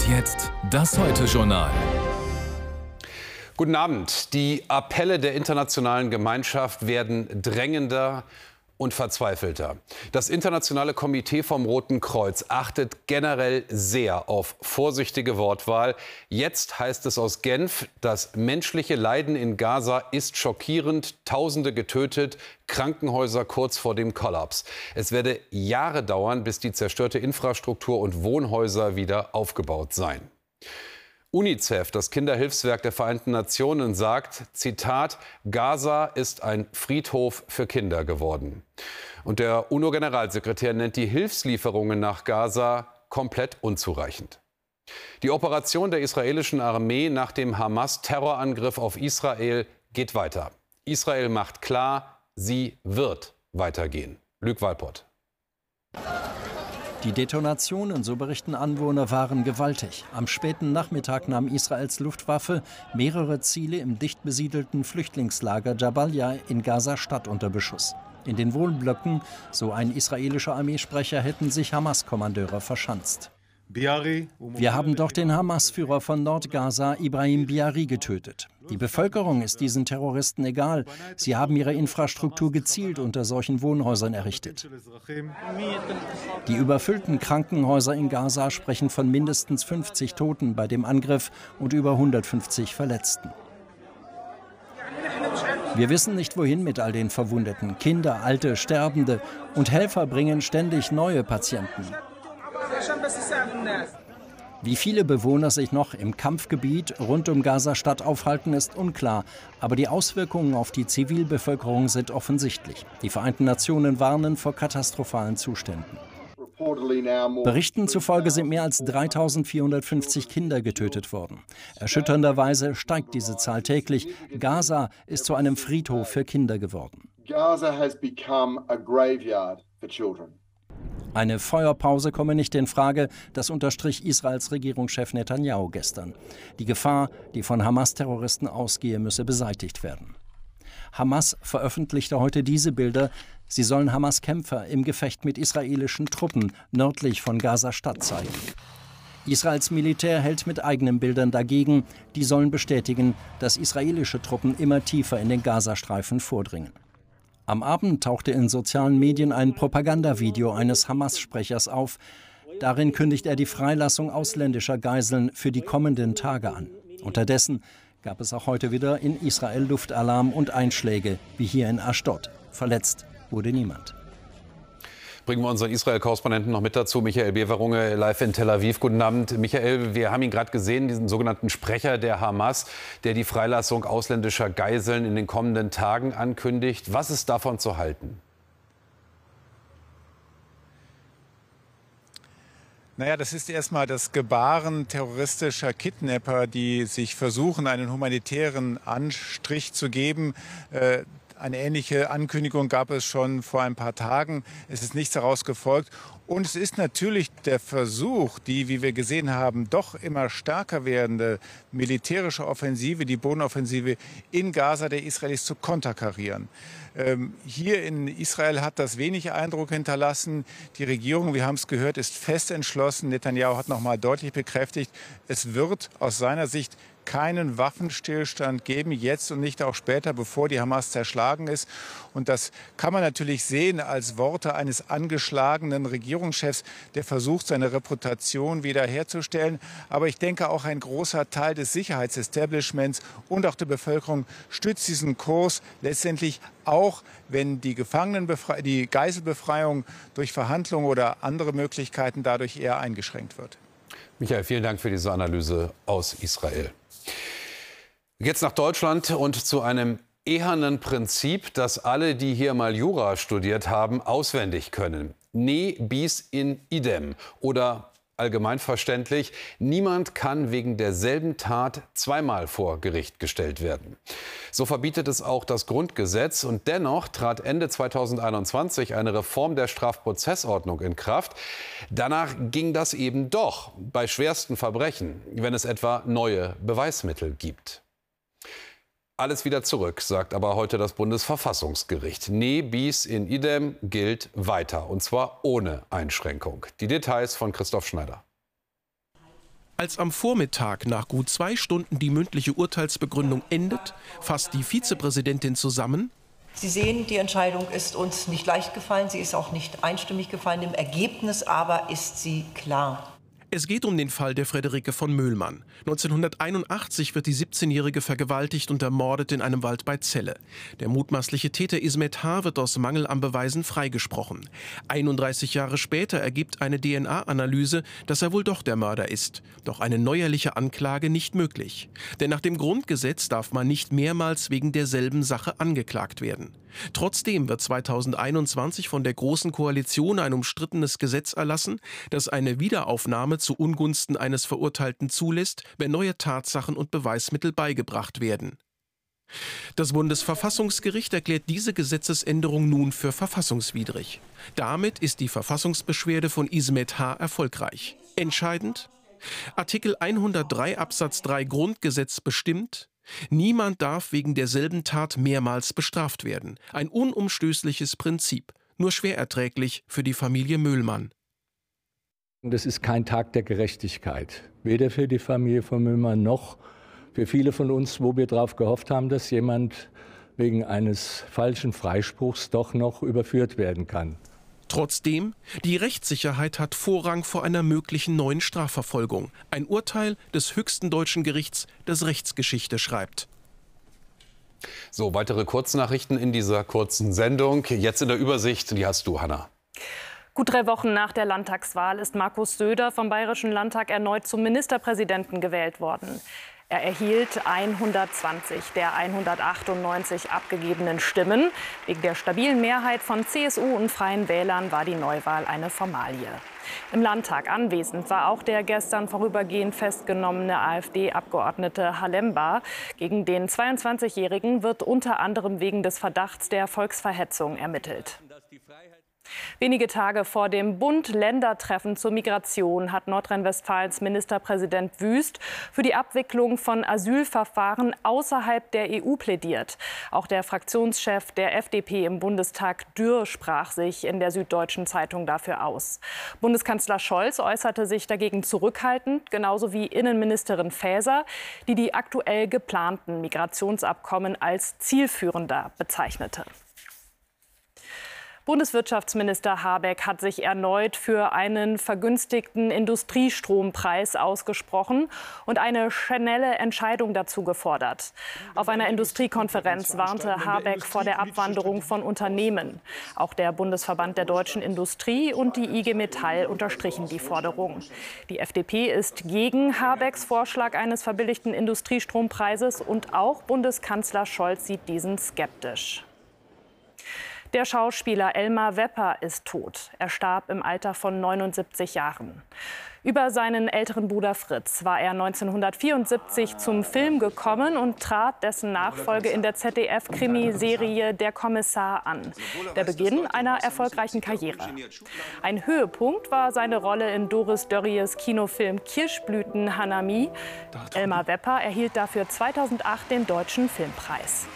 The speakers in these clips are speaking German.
Und jetzt das Heute-Journal. Guten Abend. Die Appelle der internationalen Gemeinschaft werden drängender und verzweifelter. Das internationale Komitee vom Roten Kreuz achtet generell sehr auf vorsichtige Wortwahl. Jetzt heißt es aus Genf, das menschliche Leiden in Gaza ist schockierend, Tausende getötet, Krankenhäuser kurz vor dem Kollaps. Es werde Jahre dauern, bis die zerstörte Infrastruktur und Wohnhäuser wieder aufgebaut seien. UNICEF, das Kinderhilfswerk der Vereinten Nationen, sagt, Zitat, Gaza ist ein Friedhof für Kinder geworden. Und der UNO-Generalsekretär nennt die Hilfslieferungen nach Gaza komplett unzureichend. Die Operation der israelischen Armee nach dem Hamas-Terrorangriff auf Israel geht weiter. Israel macht klar, sie wird weitergehen. Lüg Walpott. Die Detonationen, so berichten Anwohner, waren gewaltig. Am späten Nachmittag nahm Israels Luftwaffe mehrere Ziele im dicht besiedelten Flüchtlingslager Jabalia in Gaza-Stadt unter Beschuss. In den Wohnblöcken, so ein israelischer Armeesprecher, hätten sich Hamas-Kommandeure verschanzt. Wir haben doch den Hamas-Führer von Nordgaza, Ibrahim Biari, getötet. Die Bevölkerung ist diesen Terroristen egal. Sie haben ihre Infrastruktur gezielt unter solchen Wohnhäusern errichtet. Die überfüllten Krankenhäuser in Gaza sprechen von mindestens 50 Toten bei dem Angriff und über 150 Verletzten. Wir wissen nicht, wohin mit all den Verwundeten. Kinder, Alte, Sterbende und Helfer bringen ständig neue Patienten. Wie viele Bewohner sich noch im Kampfgebiet rund um Gaza-Stadt aufhalten, ist unklar. Aber die Auswirkungen auf die Zivilbevölkerung sind offensichtlich. Die Vereinten Nationen warnen vor katastrophalen Zuständen. Berichten zufolge sind mehr als 3450 Kinder getötet worden. Erschütternderweise steigt diese Zahl täglich. Gaza ist zu einem Friedhof für Kinder geworden. Gaza has become a graveyard for children. Eine Feuerpause komme nicht in Frage, das unterstrich Israels Regierungschef Netanyahu gestern. Die Gefahr, die von Hamas-Terroristen ausgehe, müsse beseitigt werden. Hamas veröffentlichte heute diese Bilder. Sie sollen Hamas-Kämpfer im Gefecht mit israelischen Truppen nördlich von Gaza-Stadt zeigen. Israels Militär hält mit eigenen Bildern dagegen. Die sollen bestätigen, dass israelische Truppen immer tiefer in den Gazastreifen vordringen. Am Abend tauchte in sozialen Medien ein Propagandavideo eines Hamas-Sprechers auf. Darin kündigt er die Freilassung ausländischer Geiseln für die kommenden Tage an. Unterdessen gab es auch heute wieder in Israel Luftalarm und Einschläge, wie hier in Ashdod. Verletzt wurde niemand. Bringen wir unseren Israel-Korrespondenten noch mit dazu, Michael Beverunge, live in Tel Aviv. Guten Abend. Michael, wir haben ihn gerade gesehen, diesen sogenannten Sprecher der Hamas, der die Freilassung ausländischer Geiseln in den kommenden Tagen ankündigt. Was ist davon zu halten? Naja, das ist erstmal das Gebaren terroristischer Kidnapper, die sich versuchen, einen humanitären Anstrich zu geben. Eine ähnliche Ankündigung gab es schon vor ein paar Tagen. Es ist nichts daraus gefolgt. Und es ist natürlich der Versuch, die, wie wir gesehen haben, doch immer stärker werdende militärische Offensive, die Bodenoffensive in Gaza der Israelis zu konterkarieren. Ähm, hier in Israel hat das wenig Eindruck hinterlassen. Die Regierung, wir haben es gehört, ist fest entschlossen. Netanyahu hat noch mal deutlich bekräftigt, es wird aus seiner Sicht keinen Waffenstillstand geben, jetzt und nicht auch später, bevor die Hamas zerschlagen ist. Und das kann man natürlich sehen als Worte eines angeschlagenen Regierungschefs, der versucht, seine Reputation wiederherzustellen. Aber ich denke, auch ein großer Teil des Sicherheitsestablishments und auch der Bevölkerung stützt diesen Kurs letztendlich auch, wenn die die Geiselbefreiung durch Verhandlungen oder andere Möglichkeiten dadurch eher eingeschränkt wird. Michael, vielen Dank für diese Analyse aus Israel. Jetzt nach Deutschland und zu einem ehernen Prinzip, das alle, die hier mal Jura studiert haben, auswendig können. Ne bis in idem oder allgemeinverständlich, niemand kann wegen derselben Tat zweimal vor Gericht gestellt werden. So verbietet es auch das Grundgesetz und dennoch trat Ende 2021 eine Reform der Strafprozessordnung in Kraft. Danach ging das eben doch bei schwersten Verbrechen, wenn es etwa neue Beweismittel gibt. Alles wieder zurück, sagt aber heute das Bundesverfassungsgericht. Ne bis in idem gilt weiter, und zwar ohne Einschränkung. Die Details von Christoph Schneider. Als am Vormittag nach gut zwei Stunden die mündliche Urteilsbegründung endet, fasst die Vizepräsidentin zusammen. Sie sehen, die Entscheidung ist uns nicht leicht gefallen, sie ist auch nicht einstimmig gefallen. Im Ergebnis aber ist sie klar. Es geht um den Fall der Frederike von Möhlmann. 1981 wird die 17-Jährige vergewaltigt und ermordet in einem Wald bei Celle. Der mutmaßliche Täter Ismet H. wird aus Mangel an Beweisen freigesprochen. 31 Jahre später ergibt eine DNA-Analyse, dass er wohl doch der Mörder ist. Doch eine neuerliche Anklage nicht möglich. Denn nach dem Grundgesetz darf man nicht mehrmals wegen derselben Sache angeklagt werden. Trotzdem wird 2021 von der Großen Koalition ein umstrittenes Gesetz erlassen, das eine Wiederaufnahme zu Ungunsten eines Verurteilten zulässt, wenn neue Tatsachen und Beweismittel beigebracht werden. Das Bundesverfassungsgericht erklärt diese Gesetzesänderung nun für verfassungswidrig. Damit ist die Verfassungsbeschwerde von Ismet H. erfolgreich. Entscheidend? Artikel 103 Absatz 3 Grundgesetz bestimmt, Niemand darf wegen derselben Tat mehrmals bestraft werden. Ein unumstößliches Prinzip, nur schwer erträglich für die Familie Müllmann. Das ist kein Tag der Gerechtigkeit, weder für die Familie von Müllmann noch für viele von uns, wo wir darauf gehofft haben, dass jemand wegen eines falschen Freispruchs doch noch überführt werden kann. Trotzdem, die Rechtssicherheit hat Vorrang vor einer möglichen neuen Strafverfolgung. Ein Urteil des höchsten deutschen Gerichts, das Rechtsgeschichte schreibt. So, weitere Kurznachrichten in dieser kurzen Sendung. Jetzt in der Übersicht, die hast du, Hanna. Gut drei Wochen nach der Landtagswahl ist Markus Söder vom Bayerischen Landtag erneut zum Ministerpräsidenten gewählt worden. Er erhielt 120 der 198 abgegebenen Stimmen. Wegen der stabilen Mehrheit von CSU und Freien Wählern war die Neuwahl eine Formalie. Im Landtag anwesend war auch der gestern vorübergehend festgenommene AfD-Abgeordnete Halemba. Gegen den 22-Jährigen wird unter anderem wegen des Verdachts der Volksverhetzung ermittelt. Wenige Tage vor dem Bund-Länder-Treffen zur Migration hat Nordrhein-Westfalens Ministerpräsident Wüst für die Abwicklung von Asylverfahren außerhalb der EU plädiert. Auch der Fraktionschef der FDP im Bundestag Dürr sprach sich in der Süddeutschen Zeitung dafür aus. Bundeskanzler Scholz äußerte sich dagegen zurückhaltend, genauso wie Innenministerin Faeser, die die aktuell geplanten Migrationsabkommen als zielführender bezeichnete. Bundeswirtschaftsminister Habeck hat sich erneut für einen vergünstigten Industriestrompreis ausgesprochen und eine schnelle Entscheidung dazu gefordert. Auf einer Industriekonferenz warnte Habeck vor der Abwanderung von Unternehmen. Auch der Bundesverband der deutschen Industrie und die IG Metall unterstrichen die Forderung. Die FDP ist gegen Habecks Vorschlag eines verbilligten Industriestrompreises und auch Bundeskanzler Scholz sieht diesen skeptisch. Der Schauspieler Elmar Wepper ist tot. Er starb im Alter von 79 Jahren. Über seinen älteren Bruder Fritz war er 1974 zum Film gekommen und trat dessen Nachfolge in der ZDF-Krimiserie Der Kommissar an. Der Beginn einer erfolgreichen Karriere. Ein Höhepunkt war seine Rolle in Doris Dörries Kinofilm Kirschblüten Hanami. Elmar Wepper erhielt dafür 2008 den Deutschen Filmpreis.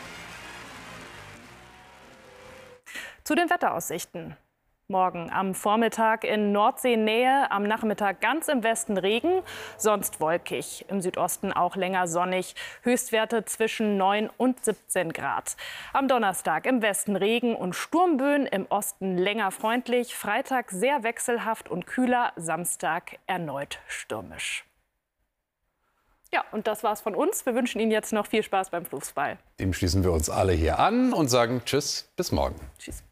Zu den Wetteraussichten. Morgen am Vormittag in Nordseenähe, am Nachmittag ganz im Westen Regen, sonst wolkig. Im Südosten auch länger sonnig. Höchstwerte zwischen 9 und 17 Grad. Am Donnerstag im Westen Regen und Sturmböen, im Osten länger freundlich. Freitag sehr wechselhaft und kühler. Samstag erneut stürmisch. Ja, und das war's von uns. Wir wünschen Ihnen jetzt noch viel Spaß beim Fußball. Dem schließen wir uns alle hier an und sagen Tschüss, bis morgen. Tschüss.